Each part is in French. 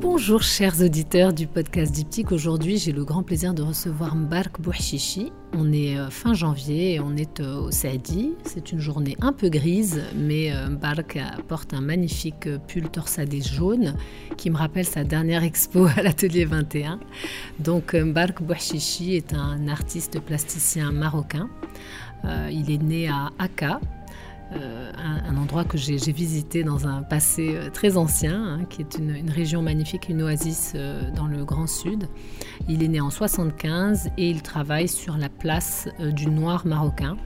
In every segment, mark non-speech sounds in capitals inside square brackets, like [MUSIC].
Bonjour chers auditeurs du podcast Diptyque. Aujourd'hui, j'ai le grand plaisir de recevoir Mbark Bouchichi. On est euh, fin janvier et on est euh, au Saadi. C'est une journée un peu grise, mais euh, Mbark porte un magnifique pull torsadé jaune qui me rappelle sa dernière expo à l'atelier 21. Donc Mbark Bouchichi est un artiste plasticien marocain. il est né à Aka, euh, un, endroit que j'ai visité dans un passé euh, très ancien, hein, qui est une, région magnifique, une oasis euh, dans le Grand Sud. Il est né en 75 et il travaille sur la place du noir marocain.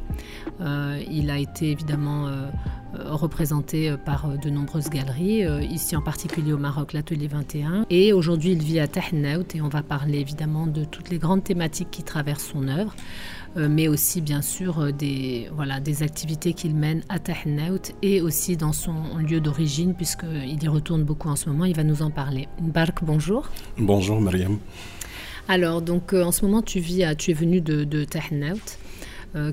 Il a été évidemment représenté par de nombreuses galeries, ici en particulier au Maroc, l'Atelier 21. Et aujourd'hui, il vit à Tahnaout et on va parler évidemment de toutes les grandes thématiques qui traversent son œuvre. Euh, mais aussi bien sûr euh, des, voilà, des activités qu'il mène à Tahnaout et aussi dans son lieu d'origine, puisqu'il y retourne beaucoup en ce moment. Il va nous en parler. Bark, bonjour. Bonjour, Mariam. Alors, donc euh, en ce moment, tu, vis à, tu es venu de, de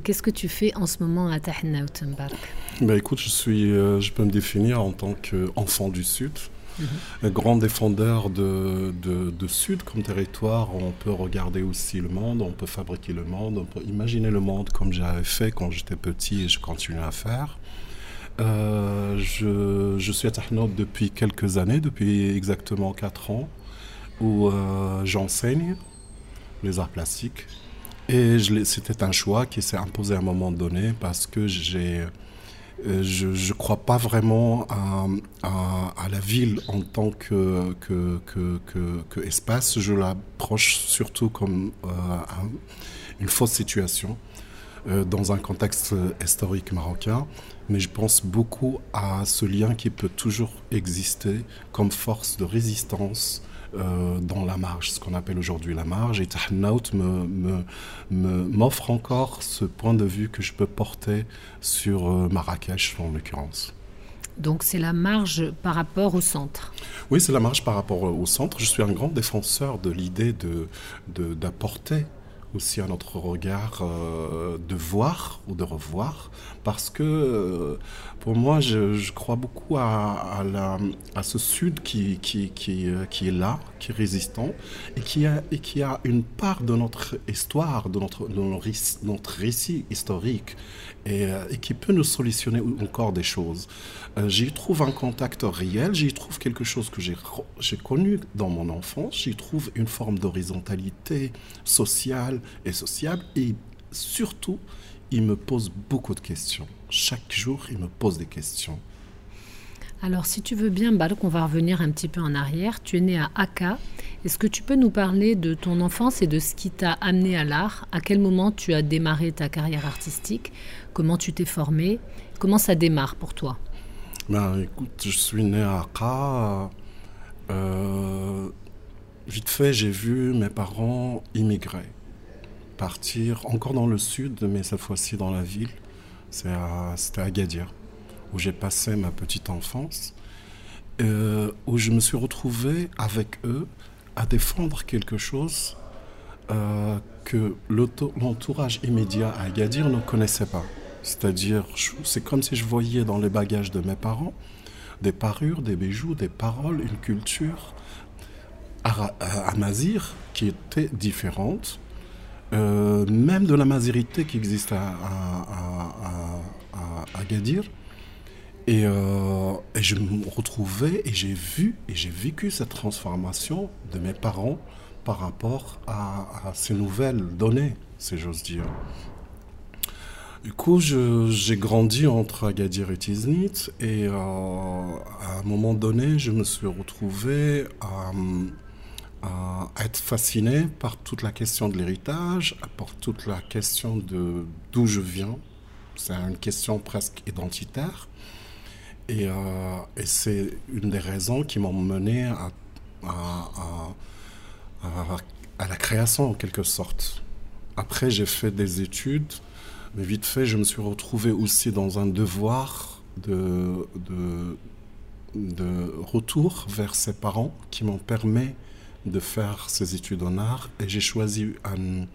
Qu'est-ce que tu fais en ce moment à Tahnaout, Bark ben, Écoute, je, suis, je peux me définir en tant qu'enfant du Sud. Mhm. Grand défendeur de, de, Sud comme territoire, on peut regarder aussi le monde, on peut fabriquer le monde, on peut imaginer le monde comme j'avais fait quand j'étais petit et je continue à faire. Euh, je, je, suis à Tahnout depuis quelques années, depuis exactement 4 ans, où euh, j'enseigne les arts plastiques. Et c'était un choix qui s'est imposé à un moment donné parce que j'ai euh, je ne crois pas vraiment à, la ville en tant que, que, que, espace. Je l'approche surtout comme euh, une fausse situation euh, dans un contexte historique marocain. Mais je pense beaucoup à ce lien qui peut toujours exister comme force de résistance euh, dans la marge, ce qu'on appelle aujourd'hui la marge. Et Tahnaout m'offre me, me, encore ce point de vue que je peux porter sur euh, Marrakech en l'occurrence. Donc c'est la marge par rapport au centre. Oui, c'est la marge par rapport au centre. Je suis un grand défenseur de l'idée d'apporter de, aussi à notre regard euh, de voir ou de revoir, parce que euh, pour moi, je, crois beaucoup à, ce Sud euh, qui, est là, qui est résistant, et qui a, une part de notre histoire, de notre, récit historique, et, et, qui peut nous solutionner encore des choses. j'y trouve un contact réel, j'y trouve quelque chose que j'ai connu dans mon enfance, j'y trouve une forme d'horizontalité sociale, et sociable. Et surtout, il me pose beaucoup de questions. Chaque jour, il me pose des questions. Alors, si tu veux bien, Balk, on va revenir un petit peu en arrière. Tu es né à Aka. Est-ce que tu peux nous parler de ton enfance et de ce qui t'a amené à l'art? À quel moment tu as démarré ta carrière artistique? Comment tu t'es formé? Comment ça démarre pour toi? Ben, Écoute, je suis né à Aka. Euh, vite fait, j'ai vu mes parents immigrer partir encore dans le sud, mais cette fois-ci dans la ville. C'était à, Agadir, où j'ai passé ma petite enfance, euh, où je me suis retrouvé avec eux à défendre quelque chose euh, que l'entourage immédiat à Agadir ne connaissait pas. C'est-à-dire, c'est comme si je voyais dans les bagages de mes parents des parures, des bijoux, des paroles, une culture amazir qui était différente euh, même de la mazérité qui existe à, à, Gadir. Euh, et, je me retrouvais et j'ai vu et j'ai vécu cette transformation de mes parents par rapport à, ces nouvelles données, si j'ose dire. Du coup, j'ai grandi entre Agadir et Tiznit et euh, à un moment donné, je me suis retrouvé à à être fasciné par toute la question de l'héritage, par toute la question de d'où je viens. C'est une question presque identitaire. Et, euh, c'est une des raisons qui m'ont mené à, à, à la création en quelque sorte. Après, j'ai fait des études, mais vite fait, je me suis retrouvé aussi dans un devoir de, de, de retour vers ses parents qui m'ont permis de faire ces études en art et j'ai choisi un,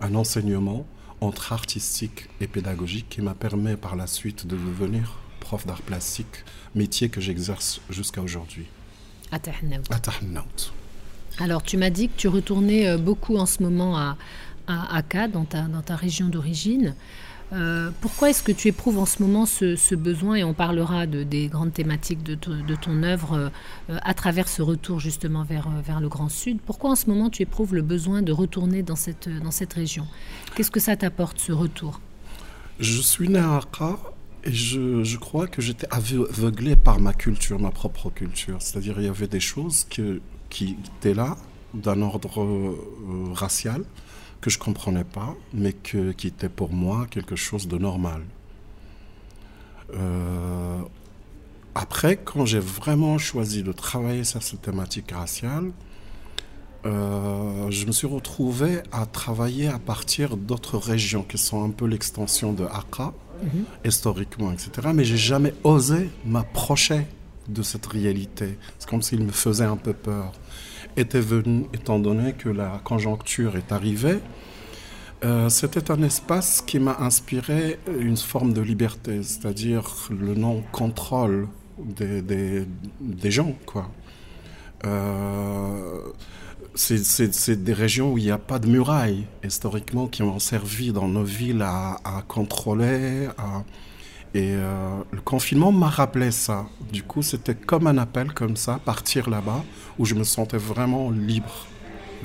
un, enseignement entre artistique et pédagogique qui m'a permis par la suite de devenir prof d'art plastique, métier que j'exerce jusqu'à aujourd'hui. À. Alors, tu m'as dit que tu retournais euh, beaucoup en ce moment à, à Akka, dans ta, dans ta région d'origine. Euh, pourquoi est-ce que tu éprouves en ce moment ce, besoin, et on parlera de, des grandes thématiques de, ton œuvre euh, à travers ce retour justement vers, vers le Grand Sud, pourquoi en ce moment tu éprouves le besoin de retourner dans cette, région? Qu'est-ce que ça t'apporte ce retour? Je suis né à Akka et je, crois que j'étais aveuglé par ma culture, ma propre culture. C'est-à-dire il y avait des choses qui étaient là d'un ordre euh, racial que je ne comprenais pas, mais que, qui était pour moi quelque chose de normal. Euh, après, quand j'ai vraiment choisi de travailler sur cette thématique raciale, euh, je me suis retrouvé à travailler à partir d'autres régions qui sont un peu l'extension de Accra, mhm. historiquement, etc. Mais j'ai jamais osé m'approcher de cette réalité. C'est comme s'il me faisait un peu peur était venu, étant donné que la conjoncture est arrivée, euh, c'était un espace qui m'a inspiré une forme de liberté, c'est-à-dire le non-contrôle des, des, gens. Quoi. Euh, c'est des régions où il n'y a pas de murailles, historiquement, qui ont servi dans nos villes à, à contrôler, à, et euh, le confinement m'a rappelé ça. Du coup, c'était comme un appel comme ça, partir là-bas, où je me sentais vraiment libre.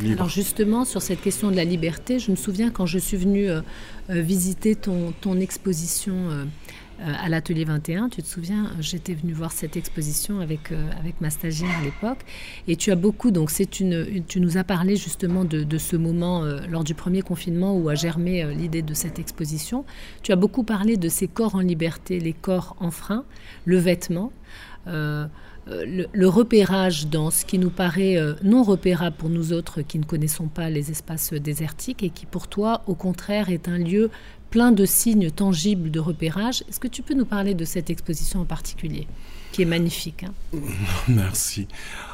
Alors justement, sur cette question de la liberté, je me souviens quand je suis venue euh, euh, visiter ton exposition euh, à l'atelier 21. Tu te souviens, j'étais venue voir cette exposition avec, euh, avec ma stagiaire à l'époque. Et tu as beaucoup, donc c'est une, tu nous as parlé justement de, ce moment euh, lors du premier confinement où a germé l'idée de cette exposition. Tu as beaucoup parlé de ces corps en liberté, les corps en frein, le vêtement. le, repérage dans ce qui nous paraît non repérable pour nous autres qui ne connaissons pas les espaces désertiques et qui pour toi au contraire est un lieu plein de signes tangibles de repérage. Est-ce que tu peux nous parler de cette exposition en particulier qui est magnifique hein? [LAUGHS] Merci.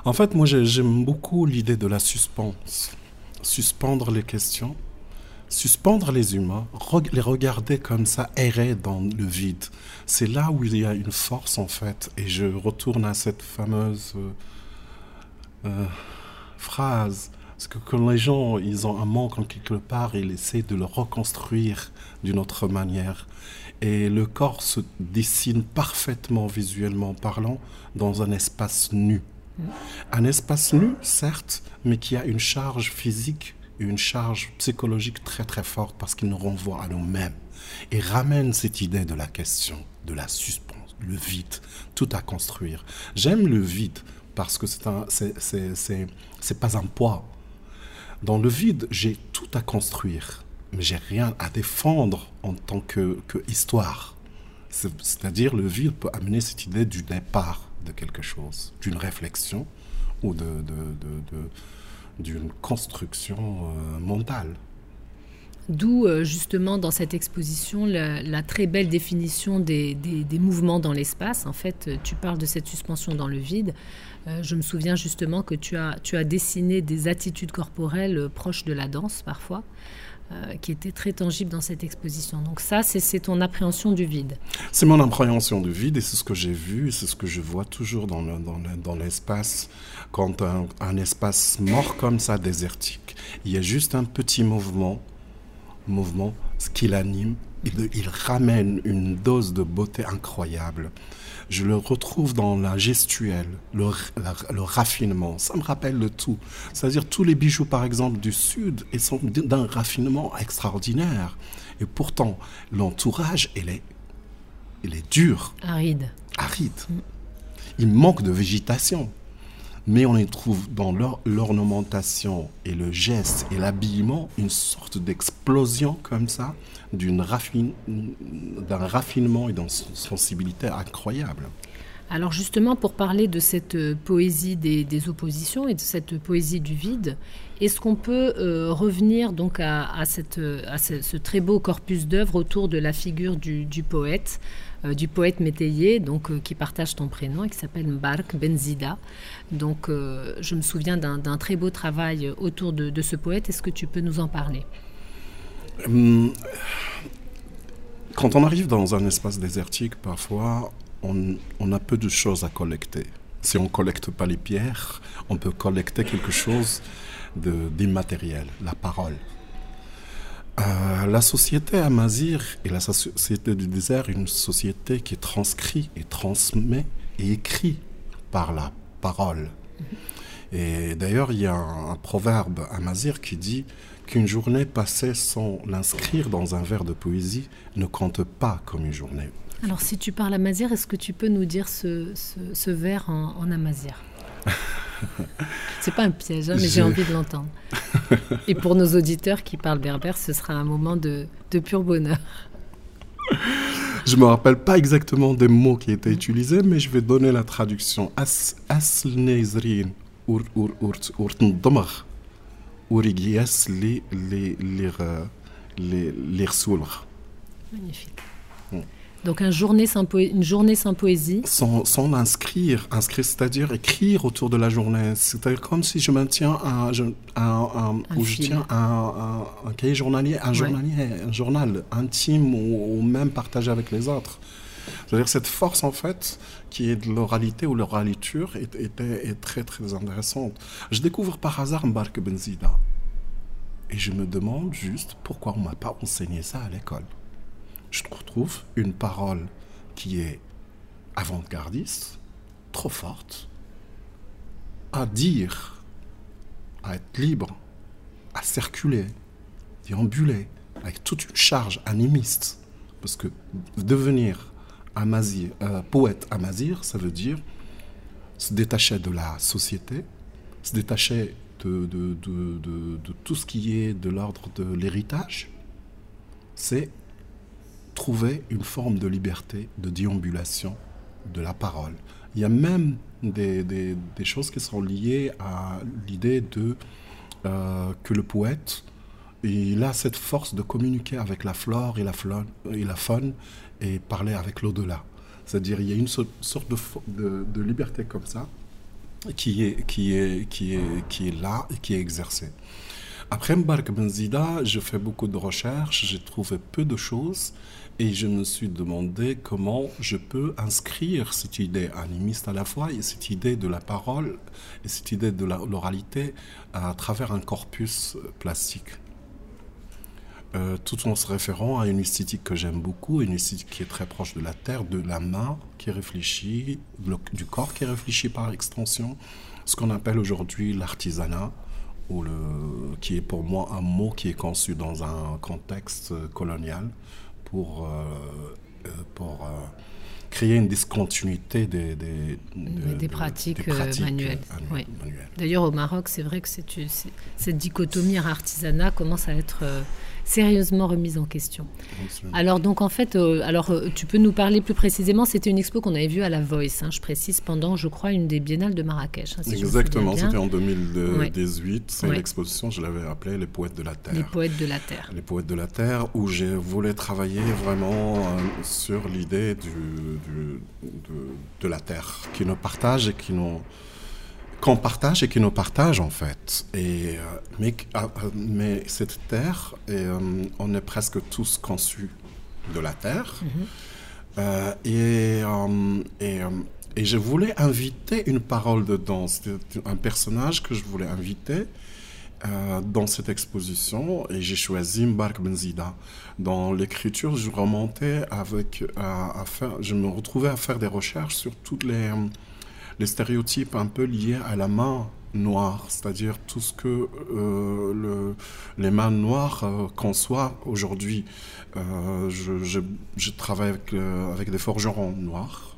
En fait, moi, j'aime beaucoup l'idée de la suspense. Suspendre les questions, suspendre les humains, les regarder comme ça, errer dans le vide. C'est là où il y a une force, en fait. Et je retourne à cette fameuse euh, euh, phrase parce que quand les gens, ils ont un manque en quelque part, ils essaient de le reconstruire d'une autre manière. Et le corps se dessine parfaitement, visuellement parlant, dans un espace nu. Mm. Un espace nu, certes, mais qui a une charge physique et une charge psychologique très très forte parce qu'il nous renvoie à nous-mêmes et ramène cette idée de la question, de la suspense, le vide, tout à construire. J'aime le vide parce que c'est c'est pas un poids, dans le vide, j'ai tout à construire, mais j'ai rien à défendre en tant que, que histoire. C'est-à-dire, le vide peut amener cette idée du départ de quelque chose, d'une réflexion ou de, d'une construction euh, mentale. D'où euh, justement dans cette exposition la, très belle définition des, des, mouvements dans l'espace. En fait, tu parles de cette suspension dans le vide. Euh, je me souviens justement que tu as, tu as dessiné des attitudes corporelles euh, proches de la danse parfois. qui étaient très tangibles dans cette exposition. Donc ça, c'est ton appréhension du vide. C'est mon appréhension du vide et c'est ce que j'ai vu, c'est ce que je vois toujours dans l'espace. Dans, dans Quand un, espace mort comme ça, désertique, il y a juste un petit mouvement mouvement, ce qui l'anime, il, ramène une dose de beauté incroyable. Je le retrouve dans la gestuelle, le, le raffinement. Ça me rappelle le tout. C'est-à-dire tous les bijoux, par exemple, du Sud, ils sont d'un raffinement extraordinaire. Et pourtant, l'entourage, il est, il est dur. Aride. Aride. Il manque de végétation mais on y trouve dans l'ornementation et le geste et l'habillement une sorte d'explosion comme ça, d'un raffin, raffinement et d'une sensibilité incroyable. Alors justement, pour parler de cette euh, poésie des, oppositions et de cette poésie du vide, est-ce qu'on peut euh, revenir donc à, ce, très beau corpus d'œuvres autour de la figure du, poète, euh, du poète métayer, donc qui partage ton prénom et qui s'appelle Mbark Benzida. Donc, je me souviens d'un très beau travail autour de, de ce poète. Est-ce que tu peux nous en parler? Hum, Quand on arrive dans un espace désertique, parfois, on, a peu de choses à collecter. Si on ne collecte pas les pierres, on peut collecter quelque chose d'immatériel, la parole. Euh, la société Amazir et la société du désert, une société qui transcrit et transmet et écrit par la parole. Et d'ailleurs, il y a un, proverbe amazir qui dit qu'une journée passée sans l'inscrire dans un vers de poésie ne compte pas comme une journée. Alors, si tu parles amazir, est-ce que tu peux nous dire ce, ce, vers en, en amazir [LAUGHS] C'est pas un piège, hein, mais j'ai envie de l'entendre. Et pour nos auditeurs qui parlent berbère, ce sera un moment de, de pur bonheur. Je me rappelle pas exactement des mots qui étaient utilisés, mais je vais donner la traduction. As nezrin ur ur ur ur. Donc une journée sans, une journée sans poésie Sans, sans inscrire, inscrire c'est-à-dire écrire autour de la journée. C'est-à-dire comme si je maintiens un, un, un, je tiens un, un, cahier journalier, un, journalier, un journal intime ou, même partagé avec les autres. C'est-à-dire cette force en fait qui est de l'oralité ou l'oraliture est, est, très très intéressante. Je découvre par hasard Mbark Benzida et je me demande juste pourquoi on m'a pas enseigné ça à l'école je retrouve une parole qui est avant-gardiste, trop forte, à dire, à être libre, à circuler, déambuler, avec toute une charge animiste. Parce que devenir amazir, euh, poète amazir, ça veut dire se détacher de la société, se détacher de, de, de tout ce qui est de l'ordre de l'héritage. C'est trouver une forme de liberté, de déambulation de la parole. Il y a même des, des, choses qui sont liées à l'idée de euh, que le poète, il a cette force de communiquer avec la flore et la, faune et parler avec l'au-delà. C'est-à-dire il y a une sorte de, de, liberté comme ça qui est, qui, est, qui, est, qui est là et qui est exercée. Après Mbark Benzida, je fais beaucoup de recherches, j'ai trouvé peu de choses et je me suis demandé comment je peux inscrire cette idée animiste à la fois et cette idée de la parole et cette idée de l'oralité à travers un corpus plastique. Euh, tout en se référant à une esthétique que j'aime beaucoup, une esthétique qui est très proche de la terre, de la main qui réfléchit, du corps qui réfléchit par extension, ce qu'on appelle aujourd'hui l'artisanat, ou le, qui est pour moi un mot qui est conçu dans un contexte colonial, pour, euh, euh, pour euh, créer une discontinuité des, des, des, pratiques, manuelles. D'ailleurs, au Maroc, c'est vrai que cette dichotomie artisanat commence à être sérieusement remise en question. Alors donc en fait, euh, alors euh, tu peux nous parler plus précisément. C'était une expo qu'on avait vue à la Voice. Hein, je précise pendant, je crois, une des biennales de Marrakech. Hein, Exactement. C'était en 2018. C'est l'exposition. Je l'avais appelée les poètes de la terre. Les poètes de la terre. Les poètes de la terre, où j'ai voulu travailler vraiment euh, sur l'idée du, de, de, la terre, qui nous partage et qui nous qu'on partage et qui nous partage en fait. Et, euh, mais, ah, euh, mais cette terre, et, euh, on est presque tous conçus de la terre. Mm-hmm. et, et, et, je voulais inviter une parole dedans. C'était un personnage que je voulais inviter dans cette exposition et j'ai choisi Mbark Benzida. Dans l'écriture, je remontais avec, à, faire, je me retrouvais à faire des recherches sur toutes les les stéréotypes un peu liés à la main noire, c'est-à-dire tout ce que euh, le, les mains noires euh, conçoivent aujourd'hui. Euh, je, travaille avec, des forgerons noirs.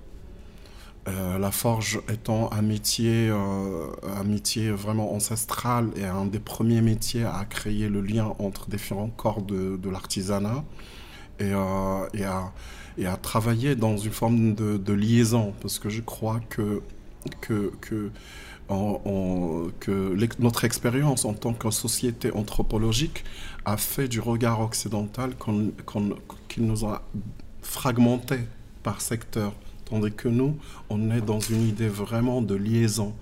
la forge étant un métier, un métier vraiment ancestral et un des premiers métiers à créer le lien entre différents corps de, l'artisanat. et, à, travailler dans une forme de, liaison, parce que je crois que, que, notre expérience en tant que société anthropologique a fait du regard occidental qu'il nous a fragmenté par secteur, tandis que nous, on est dans une idée vraiment de liaison.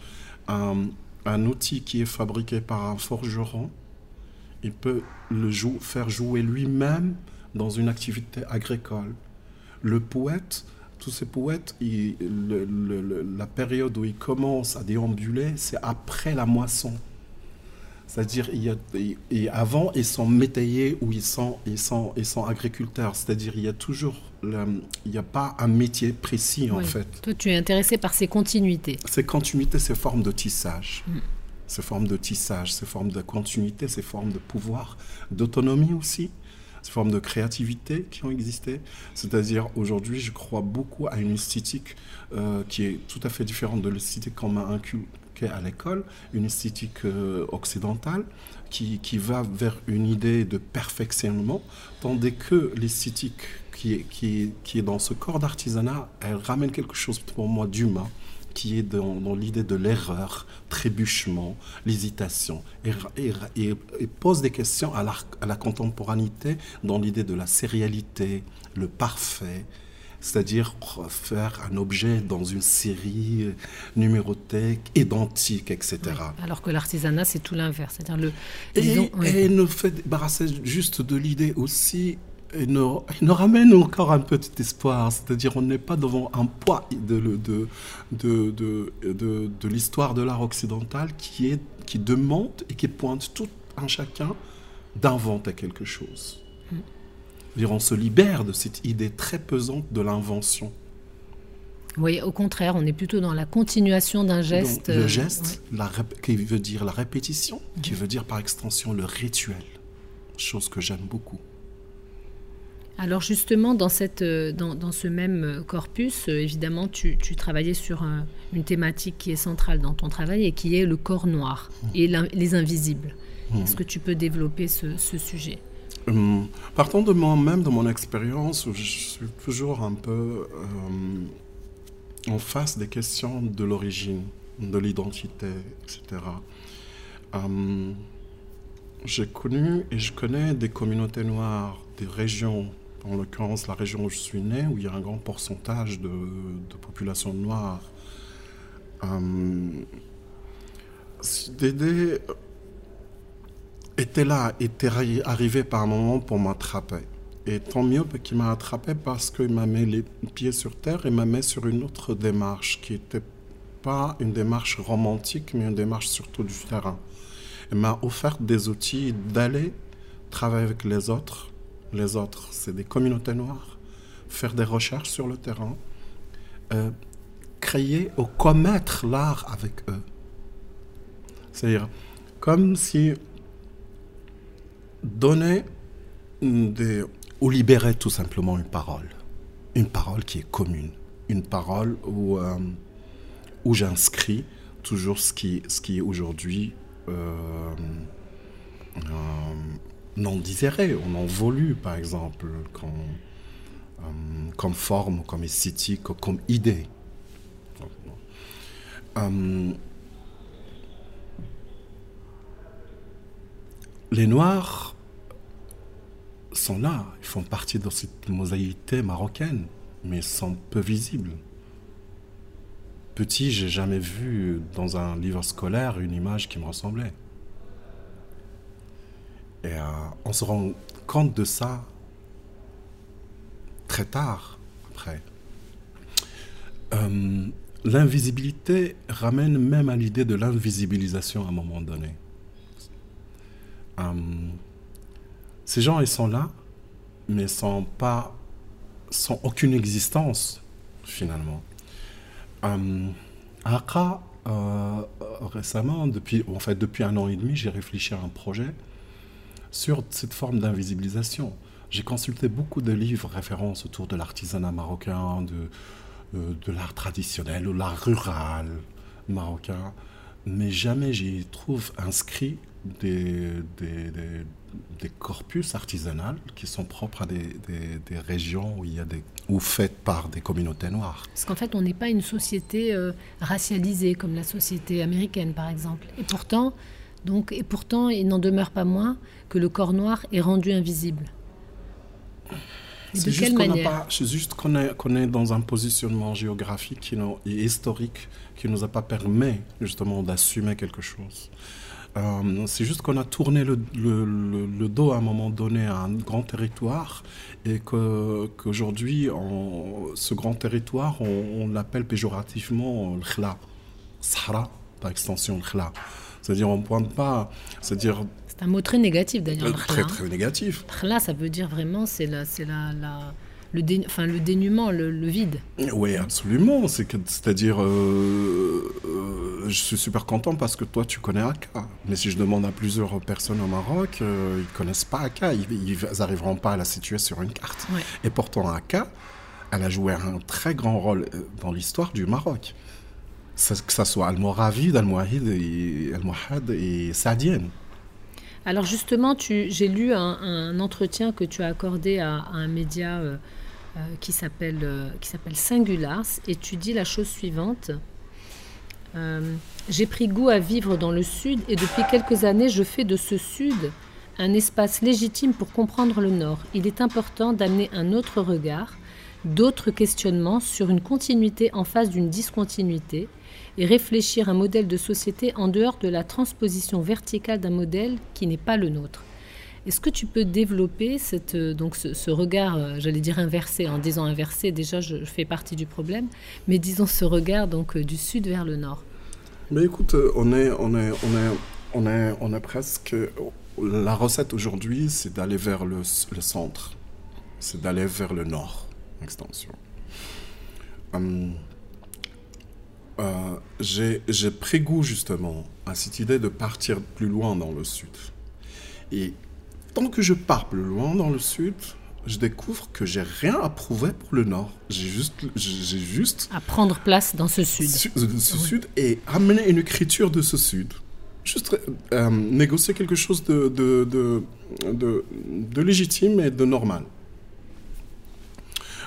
Un, un outil qui est fabriqué par un forgeron, il peut le faire jouer lui-même dans une activité agricole. Le poète tous ces poètes, la période où ils commencent à déambuler, c'est après la moisson. C'est-à-dire, il avant, ils sont métayers ou ils sont, ils sont, ils sont agriculteurs. C'est-à-dire, il y a toujours, il n'y a pas un métier précis, en fait. Toi, tu es intéressé par ces continuités. Ces continuités, ces formes de tissage. Mm. Ces formes de tissage, ces formes de continuité, ces formes de pouvoir, d'autonomie aussi formes de créativité qui ont existé. C'est-à-dire, aujourd'hui, je crois beaucoup à une esthétique euh, qui est tout à fait différente de l'esthétique qu'on m'a inculquée à l'école, une esthétique euh, occidentale qui, qui, va vers une idée de perfectionnement, tandis que l'esthétique qui est, qui, qui est dans ce corps d'artisanat, elle ramène quelque chose pour moi d'humain qui est dans, l'idée de l'erreur, trébuchement, l'hésitation, et, et, pose des questions à la, à la contemporanité dans l'idée de la sérialité, le parfait, c'est-à-dire faire un objet dans une série numérotée, identique, etc. alors que l'artisanat, c'est tout l'inverse. C'est-à-dire le. Et, et nous fait débarrasser juste de l'idée aussi et nous, ramène encore un petit espoir. C'est-à-dire, on n'est pas devant un poids de, de, de, de, de l'histoire de l'art occidental qui, est, qui demande et qui pointe tout un chacun d'inventer quelque chose. Mm. on se libère de cette idée très pesante de l'invention. Oui, au contraire, on est plutôt dans la continuation d'un geste. le euh, geste, la qui veut dire la répétition, qui mm. veut dire par extension le rituel, chose que j'aime beaucoup. Alors justement, dans, cette, euh, dans, dans ce même euh, corpus, euh, évidemment, tu, tu travaillais sur une thématique qui est centrale dans ton travail et qui est le corps noir mmh. et les invisibles. Mmh. Est-ce que tu peux développer ce, ce sujet? Hum, Partant de moi-même, de mon expérience, je suis toujours un peu en face des questions de l'origine, de l'identité, etc. Hum, j'ai connu et je connais des communautés noires, des régions en l'occurrence la région où je suis né, où il y a un grand pourcentage de, population noire. Euh, Dédé était là, était arrivé par un moment pour m'attraper. Et tant mieux qu'il m'a attrapé parce qu'il m'a mis les pieds sur terre et m'a mis sur une autre démarche qui n'était pas une démarche romantique, mais une démarche surtout du terrain. Il m'a offert des outils d'aller travailler avec les autres, les autres, c'est des communautés noires, faire des recherches sur le terrain, euh, créer ou commettre l'art avec eux. C'est-à-dire, comme si donner ou libérer tout simplement une parole. Une parole qui est commune. Une parole où, euh, j'inscris toujours ce qui, ce qui est aujourd'hui euh, non désiré on en voulu, par exemple, comme, euh, comme forme, comme esthétique, comme idée. Euh, les Noirs sont là, ils font partie de cette mosaïque marocaine, mais sont peu visibles. Petit, j'ai jamais vu dans un livre scolaire une image qui me ressemblait. Et euh, on se rend compte de ça très tard après. Euh, l'invisibilité ramène même à l'idée de l'invisibilisation à un moment donné. Euh, ces gens, ils sont là, mais sans pas, sans aucune existence finalement. Accra, récemment, depuis, en fait, depuis un an et demi, j'ai réfléchi à un projet sur cette forme d'invisibilisation. J'ai consulté beaucoup de livres références autour de l'artisanat marocain, de, euh, de l'art traditionnel, ou l'art rural marocain. mais jamais j'y trouve inscrit des, des, corpus artisanaux qui sont propres à des, des, régions où il y a des ou faites par des communautés noires. Parce qu'en fait, on n'est pas une société euh, racialisée comme la société américaine, par exemple. Et pourtant, donc, et pourtant, il n'en demeure pas moins que le corps noir est rendu invisible. C'est juste qu'on est, dans un positionnement géographique qui et historique qui ne nous a pas permis justement d'assumer quelque chose. Euh, c'est juste qu'on a tourné le, le, dos à un moment donné à un grand territoire et qu'aujourd'hui, ce grand territoire, on, l'appelle péjorativement le khla, Sahara, par extension le khla. C'est-à-dire, on ne pointe pas. C'est-à-dire. C'est un mot très négatif d'ailleurs. Euh, très, très négatif. Khla, ça veut dire vraiment, c'est la, la, la le, enfin, le dénuement, le, vide. Oui, absolument. C'est-à-dire, euh, euh, je suis super content parce que toi, tu connais Aka. Mais si je demande à plusieurs personnes au Maroc, euh, ils ne connaissent pas Aka. Ils n'arriveront pas à la situer sur une carte. Et pourtant, Aka, elle a joué un très grand rôle dans l'histoire du Maroc. Que ce soit Al-Moravid, Al-Mouahid et, Al et Sadienne. Alors justement, j'ai lu un, entretien que tu as accordé à, un média euh, qui s'appelle euh, qui s'appelle Singulars et tu dis la chose suivante. Euh, j'ai pris goût à vivre dans le Sud et depuis quelques années, je fais de ce Sud un espace légitime pour comprendre le Nord. Il est important d'amener un autre regard, d'autres questionnements sur une continuité en face d'une discontinuité et réfléchir un modèle de société en dehors de la transposition verticale d'un modèle qui n'est pas le nôtre. Est-ce que tu peux développer cette, euh, donc ce, regard, euh, j'allais dire inversé, en disant inversé, déjà je, fais partie du problème, mais disons ce regard donc euh, du sud vers le nord Mais écoute, on est, on est, on est, on est, on est presque. La recette aujourd'hui, c'est d'aller vers le, le centre, c'est d'aller vers le nord, extension. Hum, j'ai pris goût justement à cette idée de partir plus loin dans le sud. Et tant que je pars plus loin dans le sud, je découvre que j'ai rien à prouver pour le nord. J'ai juste, j'ai juste à prendre place dans ce sud, ce sud et amener une écriture de ce sud. Juste euh, négocier quelque chose de de, de, de, légitime et de normal.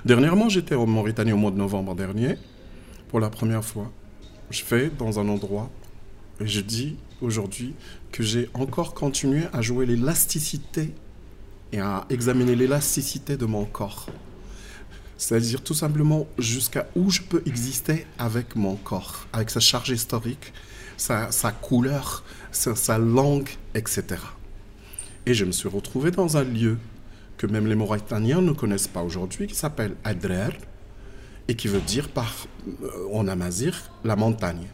Dernièrement, j'étais en Mauritanie au mois de novembre dernier pour la première fois. Je vais dans un endroit et je dis aujourd'hui que j'ai encore continué à jouer l'élasticité et à examiner l'élasticité de mon corps. C'est-à-dire tout simplement jusqu'à où je peux exister avec mon corps, avec sa charge historique, sa, couleur, sa, langue, etc. Et je me suis retrouvé dans un lieu que même les Mauritaniens ne connaissent pas aujourd'hui, qui s'appelle Adrer, et qui veut dire par, euh, en amazir la montagne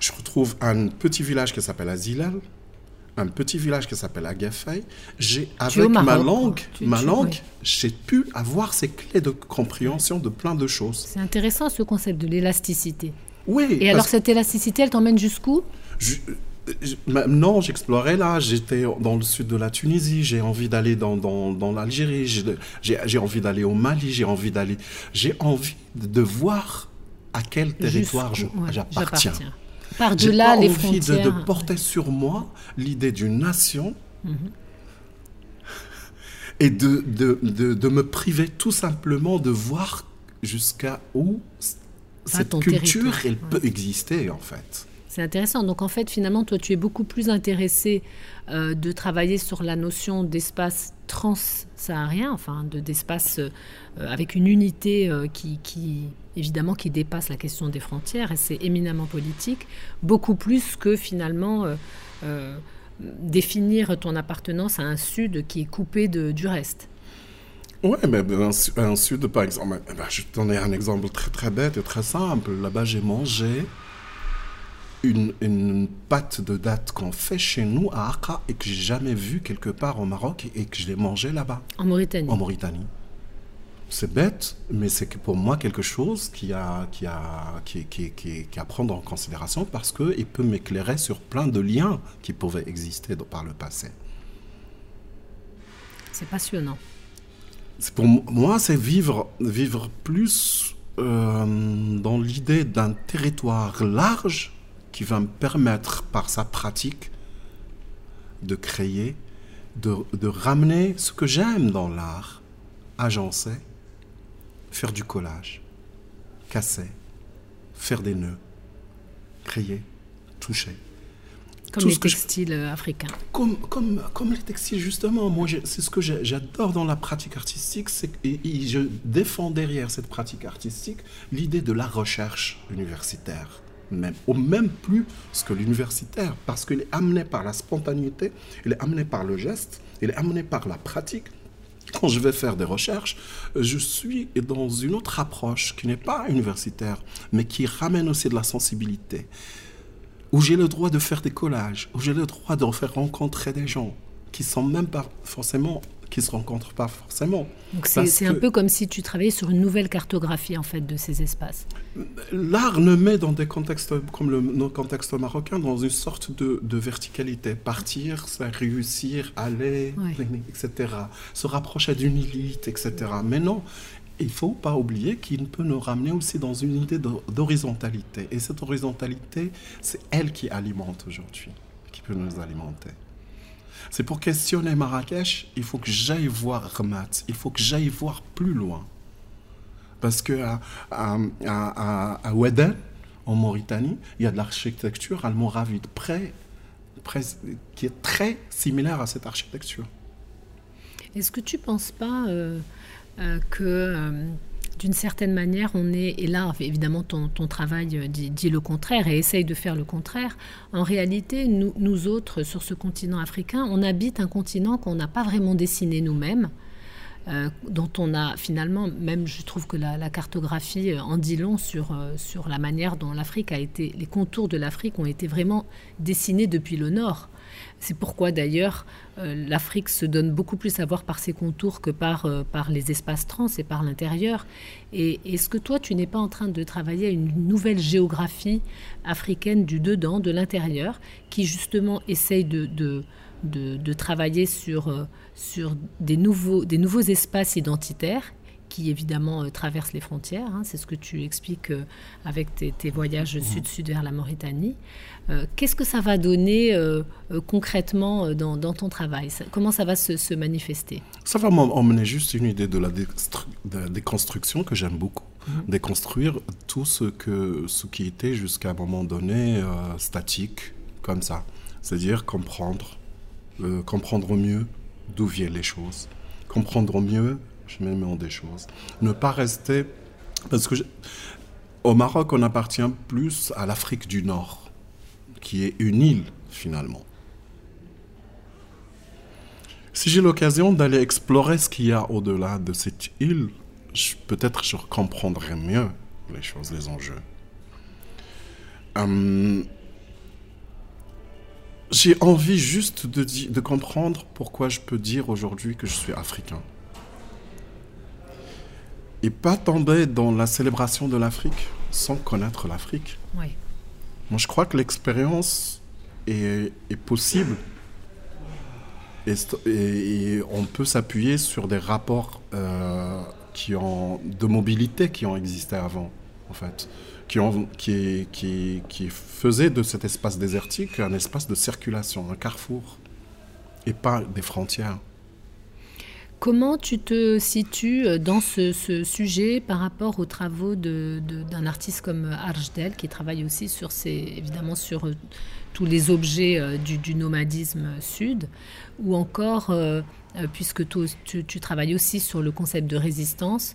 je retrouve un petit village qui s'appelle Azilal, un petit village qui s'appelle Agafay. J'ai, avec ma langue, ma langue, j'ai pu avoir ces clés de compréhension de plein de choses. C'est intéressant ce concept de l'élasticité. Oui. Et alors cette élasticité, elle t'emmène jusqu'où? Non, j'explorais là, j'étais dans le sud de la Tunisie, j'ai envie d'aller dans, dans, dans l'Algérie, j'ai envie d'aller au Mali, j'ai envie d'aller... J'ai envie de voir à quel territoire j'appartiens. Par-delà les envie de, de, porter sur moi l'idée d'une nation mhm. et de, de, de, me priver tout simplement de voir jusqu'à où cette culture elle peut exister en fait. C'est intéressant. Donc en fait, finalement, toi, tu es beaucoup plus intéressé euh, de travailler sur la notion d'espace trans-saharien, enfin d'espace euh, avec une unité euh, qui, évidemment, qui dépasse la question des frontières, et c'est éminemment politique, beaucoup plus que finalement définir ton appartenance à un Sud qui est coupé du reste. Oui, mais un, Sud, par exemple, ben, je vais te donner un exemple très très bête et très simple. Là-bas, j'ai mangé une, pâte de date qu'on fait chez nous à Accra et que j'ai jamais vu quelque part au Maroc et que je l'ai mangé là-bas. En Mauritanie. En Mauritanie. C'est bête, mais c'est pour moi quelque chose qui a, qui a, qui, qui, qui, qui à prendre en considération parce qu'il peut m'éclairer sur plein de liens qui pouvaient exister par le passé. C'est passionnant. Pour moi, c'est vivre, vivre plus euh, dans l'idée d'un territoire large qui va me permettre, par sa pratique, de créer, de, de ramener ce que j'aime dans l'art, agencer, faire du collage, casser, faire des nœuds, créer, toucher. Comme les textiles euh, africains. Comme, comme, comme les textiles, justement. Moi, c'est ce que j'adore dans la pratique artistique, c'est je défends derrière cette pratique artistique l'idée de la recherche universitaire. Même, au même plus que l'universitaire, parce qu'il est amené par la spontanéité, il est amené par le geste, il est amené par la pratique. Quand je vais faire des recherches, je suis dans une autre approche qui n'est pas universitaire, mais qui ramène aussi de la sensibilité où j'ai le droit de faire des collages, où j'ai le droit de faire rencontrer des gens qui sont même pas forcément qui se rencontrent pas forcément. Donc c'est un peu comme si tu travaillais sur une nouvelle cartographie en fait de ces espaces. L'art le met dans des contextes comme le, nos contextes marocains dans une sorte de, de verticalité. Partir, réussir, aller, etc. Se rapprocher d'une élite, etc. Mais non, il ne faut pas oublier qu'il peut nous ramener aussi dans une idée d'horizontalité. Et cette horizontalité, c'est elle qui alimente aujourd'hui, qui peut nous alimenter. C'est pour questionner Marrakech, il faut que j'aille voir Ramat, il faut que j'aille voir plus loin. Parce que à, à, en Mauritanie, il y a de l'architecture almoravide près, qui est très similaire à cette architecture. Est-ce que tu ne penses pas euh, euh, que euh, d'une certaine manière, on est, et là évidemment ton, travail euh, dit, le contraire et essaye de faire le contraire, en réalité, nous, autres, sur ce continent africain, on habite un continent qu'on n'a pas vraiment dessiné nous-mêmes. dont on a finalement, même je trouve que la, cartographie en dit long sur, sur la manière dont l'Afrique a été, les contours de l'Afrique ont été vraiment dessinés depuis le nord. C'est pourquoi d'ailleurs euh, l'Afrique se donne beaucoup plus à voir par ses contours que par, euh, par les espaces trans et par l'intérieur. Et est-ce que toi, tu n'es pas en train de travailler à une nouvelle géographie africaine du dedans, de l'intérieur, qui justement essaye de, travailler sur, euh, des nouveaux espaces identitaires qui évidemment euh, traverse les frontières. Hein. c'est ce que tu expliques euh, avec tes, voyages mmh. sud-sud vers la Mauritanie. Euh, qu'est-ce que ça va donner concrètement dans, ton travail? Comment ça va se, manifester? Ça va m'emmener juste une idée de la déconstruction que j'aime beaucoup. Mmh. Déconstruire tout ce, que, ce qui était jusqu'à un moment donné statique, comme ça. C'est-à-dire comprendre, comprendre mieux d'où viennent les choses, comprendre mieux en des choses. Ne pas rester. Parce que au Maroc, on appartient plus à l'Afrique du Nord, qui est une île finalement. Si j'ai l'occasion d'aller explorer ce qu'il y a au-delà de cette île, peut-être je comprendrai mieux les choses, les enjeux. Hum, j'ai envie juste de comprendre pourquoi je peux dire aujourd'hui que je suis africain et pas tomber dans la célébration de l'Afrique sans connaître l'Afrique. Oui. Moi, je crois que l'expérience est, possible et, on peut s'appuyer sur des rapports euh, qui ont, de mobilité qui ont existé avant, en fait, qui, ont, qui, qui, qui faisaient de cet espace désertique un espace de circulation, un carrefour, et pas des frontières. Comment tu te situes euh, dans ce, sujet par rapport aux travaux d'un artiste comme Arjdel, qui travaille aussi sur ces, évidemment sur euh, tous les objets euh, du, nomadisme sud, ou encore, euh, euh, puisque tu, tu, travailles aussi sur le concept de résistance,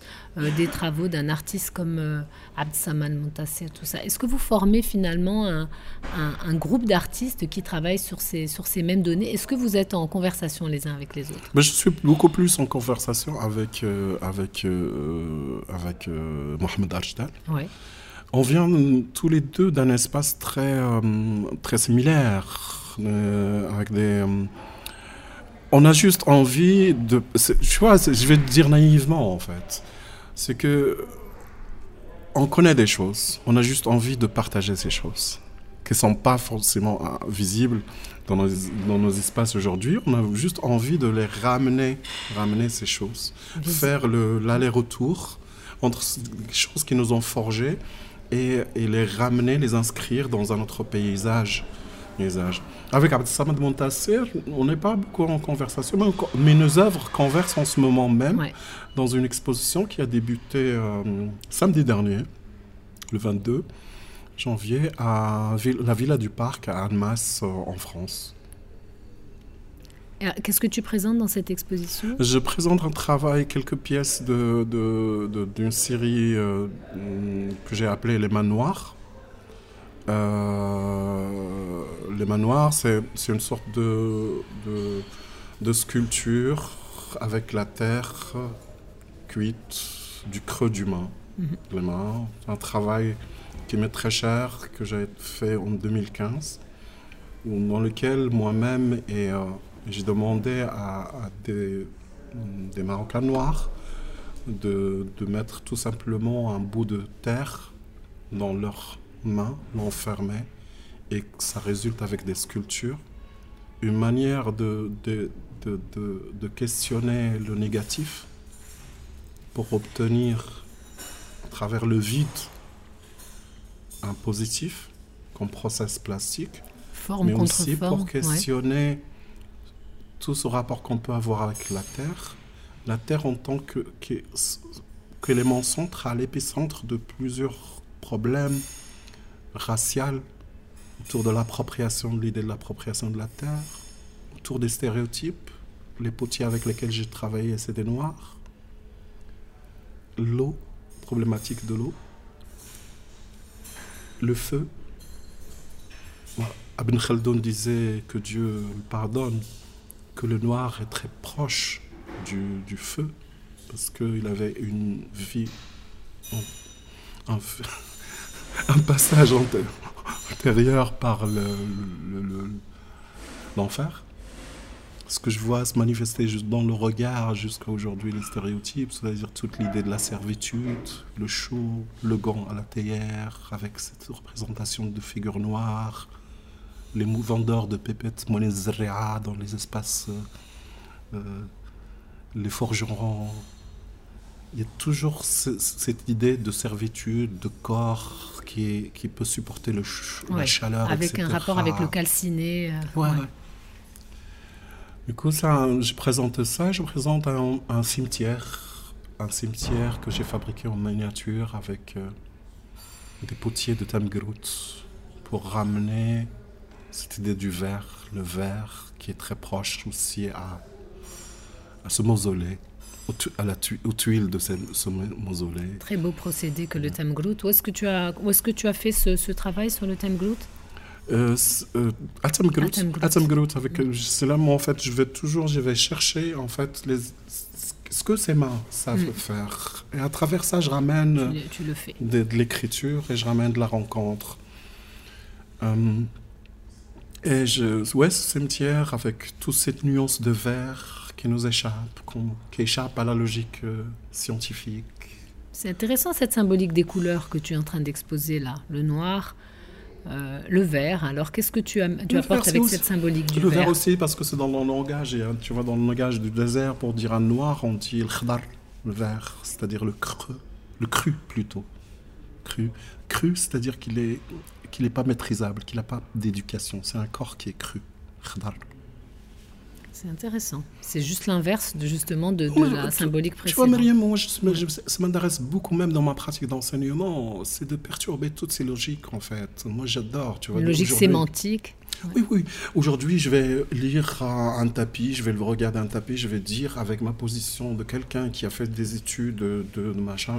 des travaux d'un artiste comme Abd Saman Montassir, tout ça. Est-ce que vous formez finalement un, groupe d'artistes qui travaillent sur ces, sur ces mêmes données? Est-ce que vous êtes en conversation les uns avec les autres? Je suis beaucoup plus en conversation avec, avec, avec Mohamed Arjdel. Ouais. On vient tous les deux d'un espace très, euh, très similaire, euh, avec des... Euh, on a juste envie de... Tu vois, je vais te dire naïvement, en fait. C'est que... On connaît des choses, on a juste envie de partager ces choses, qui ne sont pas forcément visibles dans nos, dans nos espaces aujourd'hui. On a juste envie de les ramener, ramener ces choses, faire l'aller-retour entre les choses qui nous ont forgés et, les ramener, les inscrire dans un autre paysage. paysage. Avec Abdelsamad Montasser, on n'est pas beaucoup en conversation, mais, nos œuvres conversent en ce moment même dans une exposition qui a débuté euh, samedi dernier, le 22 janvier, à la Villa du Parc à Annemasse, euh, en France. Qu'est-ce que tu présentes dans cette exposition? Je présente un travail, quelques pièces d'une de, de, série euh, que j'ai appelée Les Manoirs. Euh, les manoirs, c'est une sorte de, de, sculpture avec la terre cuite du creux du main. Mhm. Un travail qui m'est très cher, que j'ai fait en 2015, dans lequel moi-même et euh, j'ai demandé à, des, Marocains noirs de, mettre tout simplement un bout de terre dans leurs mains, l'enfermer, et que ça résulte avec des sculptures. Une manière de, de, de questionner le négatif pour obtenir, à travers le vide, un positif comme process plastique, forme mais aussi pour questionner tout ce rapport qu'on peut avoir avec la Terre, la Terre en tant que, qu'élément central, l'épicentre de plusieurs problèmes raciaux autour de l'appropriation de l'idée de l'appropriation de la Terre, autour des stéréotypes, les potiers avec lesquels j'ai travaillé, c'est des noirs, l'eau, problématique de l'eau, le feu. Ibn Khaldun disait que Dieu pardonne que le noir est très proche du, feu, parce qu'il avait une vie, [LAUGHS] un, passage antérieur par l'enfer. Ce que je vois se manifester dans le regard jusqu'à aujourd'hui, les stéréotypes, c'est-à-dire toute l'idée de la servitude, le chaud, le gant à la théière, avec cette représentation de figures noires, les vendeurs de pépettes monnaie dans les espaces, euh, euh, les forgerons. Il y a toujours cette idée de servitude, de corps qui, qui peut supporter le la chaleur. Avec un rapport avec le calciné. Euh, ouais. Du coup, ça, je présente ça, je présente un, cimetière, un cimetière que j'ai fabriqué en miniature avec des potiers de Tamgrout pour ramener cette idée du verre, le verre qui est très proche aussi à, à ce mausolée, à la aux tuiles de ce, mausolée. Très beau procédé que le Tamgrout. Où est-ce que tu as, où est-ce que tu as fait ce, ce travail sur le Tamgrout euh, euh, Tamgrout, avec euh, c'est là moi en fait je vais toujours je vais chercher en fait les ce que ces mains savent mm. faire et à travers ça je ramène tu, le fais. De, l'écriture et je ramène de la rencontre euh, et je, ouais, ce cimetière avec toute cette nuance de vert qui nous échappe, qui échappe à la logique euh, scientifique. C'est intéressant cette symbolique des couleurs que tu es en train d'exposer là, le noir, euh, le vert. Alors qu'est-ce que tu, tu apportes avec cette symbolique du vert Le vert aussi parce que c'est dans le langage, et, hein, tu vois, dans le langage du désert, pour dire un noir, on dit le khadar, le vert, c'est-à-dire le creux, le cru plutôt. Cru, cru c'est-à-dire qu'il est qu'il n'est pas maîtrisable, qu'il n'a pas d'éducation. C'est un corps qui est cru. C'est intéressant. C'est juste l'inverse de justement de, la symbolique précédente. Tu vois, Myriam, moi, ça m'intéresse beaucoup même dans ma pratique d'enseignement, c'est de perturber toutes ces logiques en fait. Moi, j'adore. Tu vois. Logique sémantique. Oui, oui. Aujourd'hui, je vais lire un, tapis, je vais le regarder un tapis, je vais dire avec ma position de quelqu'un qui a fait des études de, de, machin,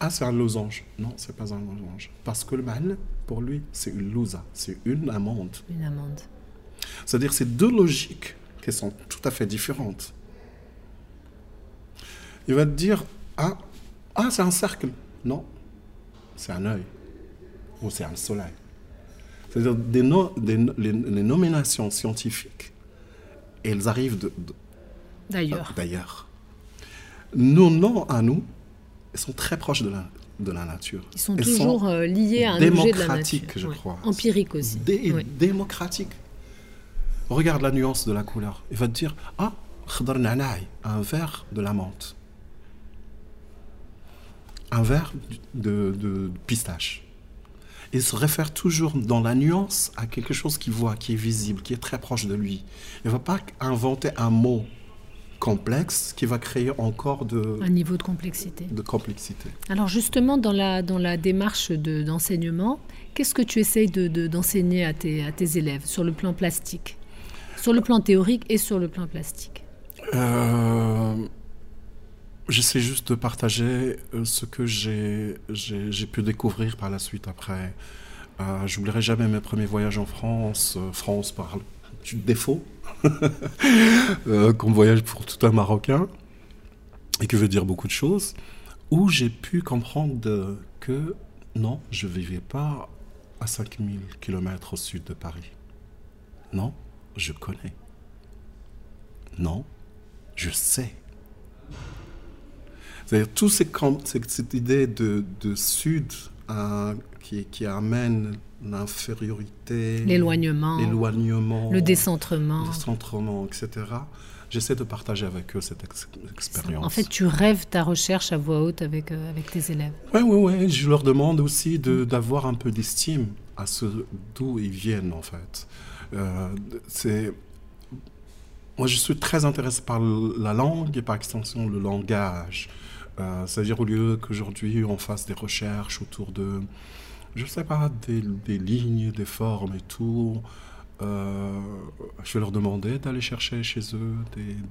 ah, c'est un losange. Non, c'est pas un losange. Parce que le mal, pour lui, c'est une lousa, c'est une amende. Une amende. C'est-à-dire, c'est deux logiques qui sont tout à fait différentes. Il va te dire, ah, ah c'est un cercle. Non, c'est un œil. Ou c'est un soleil. C'est-à-dire des les, nominations scientifiques, elles arrivent d'ailleurs. d'ailleurs. Nos noms à nous, elles sont très proches de la, de la nature. Ils sont toujours euh, liés à un objet de la nature. je crois. Empirique aussi. Démocratique. Regarde la nuance de la couleur. Il va te dire, ah, un verre de la menthe. un verre de, de pistache. Il se réfère toujours dans la nuance à quelque chose qu'il voit, qui est visible, qui est très proche de lui. Il ne va pas inventer un mot complexe qui va créer encore de... Un niveau de complexité. De complexité. Alors justement, dans la, dans la démarche d'enseignement, qu'est-ce que tu essayes d'enseigner de, à, tes, à tes élèves sur le plan plastique Sur le plan théorique et sur le plan plastique? Euh, J'essaie juste de partager euh, ce que j'ai pu découvrir par la suite après. Euh, J'oublierai jamais mes premiers voyages en France. Euh, France parle du défaut [LAUGHS] euh, qu'on voyage pour tout un Marocain et qui veut dire beaucoup de choses, où j'ai pu comprendre que non, je ne vivais pas à 5000 km au sud de Paris. Non, je connais. Non, je sais. C'est-à-dire, tout cette idée de, sud euh, qui, amène l'infériorité, l'éloignement, l'éloignement, le décentrement, etc. J'essaie de partager avec eux cette expérience. En fait, tu rêves ta recherche à voix haute avec, euh, avec tes élèves. Oui, oui, oui. Je leur demande aussi d'avoir un peu d'estime à ce d'où ils viennent, en fait. Euh, c'est moi, je suis très intéressé par la langue et par extension le langage. Euh, c'est-à-dire au lieu qu'aujourd'hui on fasse des recherches autour de, je sais pas, des, lignes, des formes et tout, euh, je vais leur demander d'aller chercher chez eux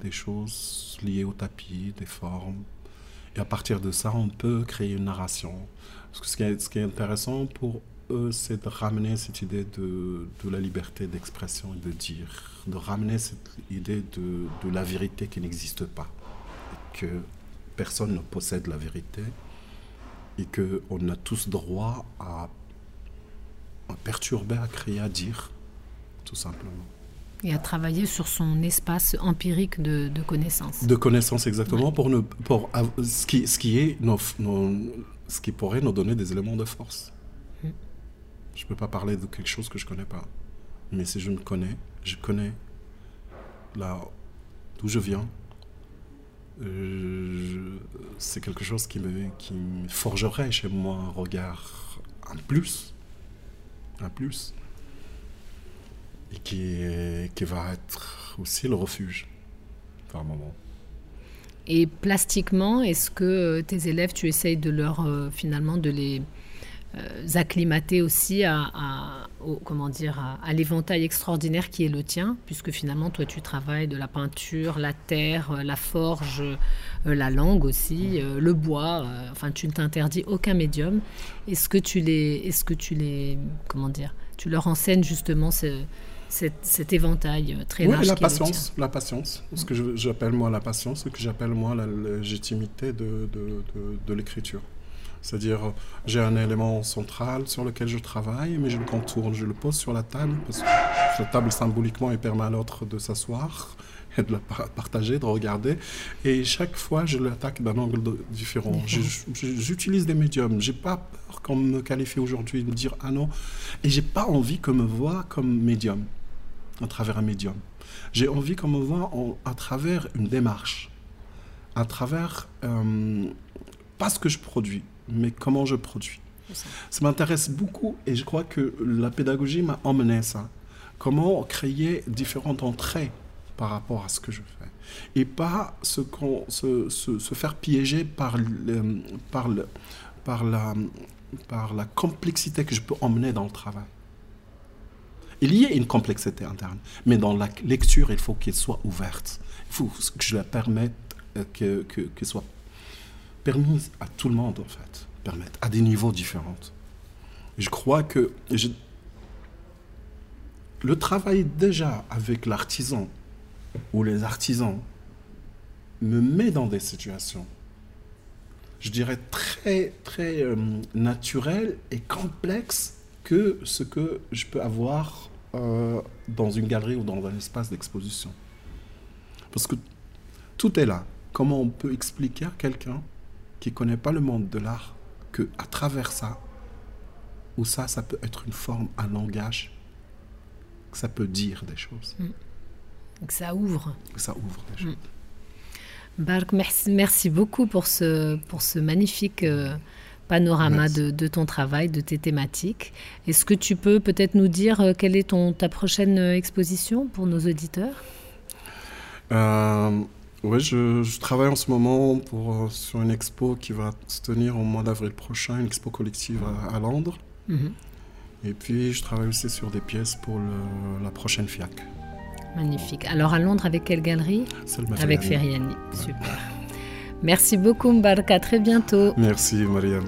des, choses liées au tapis, des formes. Et à partir de ça, on peut créer une narration. Ce qui est, intéressant pour eux, c'est de ramener cette idée de, la liberté d'expression et de dire, de ramener cette idée de, de la vérité qui n'existe pas. Que personne ne possède la vérité et qu'on a tous droit à, perturber, à créer, à dire, tout simplement. Et à travailler sur son espace empirique de, de connaissances. De connaissances, exactement, pour, ne, pour ce, qui, ce, qui est nos, ce qui pourrait nous donner des éléments de force. Mm. Je ne peux pas parler de quelque chose que je ne connais pas. Mais si je me connais, je connais là d'où je viens, euh, c'est quelque chose qui me, qui forgerait chez moi un regard, un plus, un plus, et qui, qui va être aussi le refuge par moment. Et plastiquement, est-ce que tes élèves, tu essayes de leur, euh, finalement, de les euh, acclimater aussi à, comment dire, à, l'éventail extraordinaire qui est le tien, puisque finalement, toi, tu travailles de la peinture, la terre, euh, la forge, euh, la langue aussi, le bois. enfin, tu ne t'interdis aucun médium. Est-ce que tu les, est-ce que tu les, comment dire, tu leur enseignes justement ce, cet, éventail très large. Oui, la patience, la patience. Ce que j'appelle moi la patience, ce que j'appelle moi la légitimité de, de, de l'écriture. C'est-à-dire, j'ai un élément central sur lequel je travaille, mais je le contourne, je le pose sur la table, parce que la table symboliquement, elle permet à l'autre de s'asseoir [LAUGHS] et de la partager, de regarder. Et chaque fois, je l'attaque d'un angle différent. J'utilise des médiums. J'ai pas peur qu'on me qualifie aujourd'hui de me dire ah non. Et j'ai pas envie qu'on me voit comme médium, à travers un médium. J'ai envie qu'on me voit à travers une démarche, à travers euh, pas ce que je produis, mais comment je produis. Ça, m'intéresse beaucoup et je crois que la pédagogie m'a emmené à ça. Comment créer différentes entrées par rapport à ce que je fais. Et pas se, se, se, faire piéger par, le, par, le, par, la, par la complexité que je peux emmener dans le travail. Il y a une complexité interne, mais dans la lecture, il faut qu'elle soit ouverte. Il faut que je la permette, euh, qu'elle que, que soit permise à tout le monde, en fait, permettre à des niveaux différents. Je crois que le travail déjà avec l'artisan ou les artisans me met dans des situations, je dirais, très, très euh, naturelles et complexes que ce que je peux avoir euh, dans une galerie ou dans un espace d'exposition. Parce que tout est là. Comment on peut expliquer à quelqu'un qui ne connaît pas le monde de l'art que à travers ça, ou ça, ça peut être une forme, un langage, que ça peut dire des choses. Mm. Donc ça ouvre. ça ouvre des choses. Mm. Bark, merci, beaucoup pour ce, pour ce magnifique euh, panorama de, de, ton travail, de tes thématiques. Est-ce que tu peux peut-être nous dire euh, quelle est ton, ta prochaine exposition pour nos auditeurs? Oui, je, travaille en ce moment pour, sur une expo qui va se tenir au mois d'avril prochain, une expo collective à, Londres. Mhm. Et puis, je travaille aussi sur des pièces pour la prochaine FIAC. Magnifique. Alors, à Londres, avec quelle galerie? Avec Ferriani. Super. Merci beaucoup, Mbarka. À très bientôt. Merci, Mariam.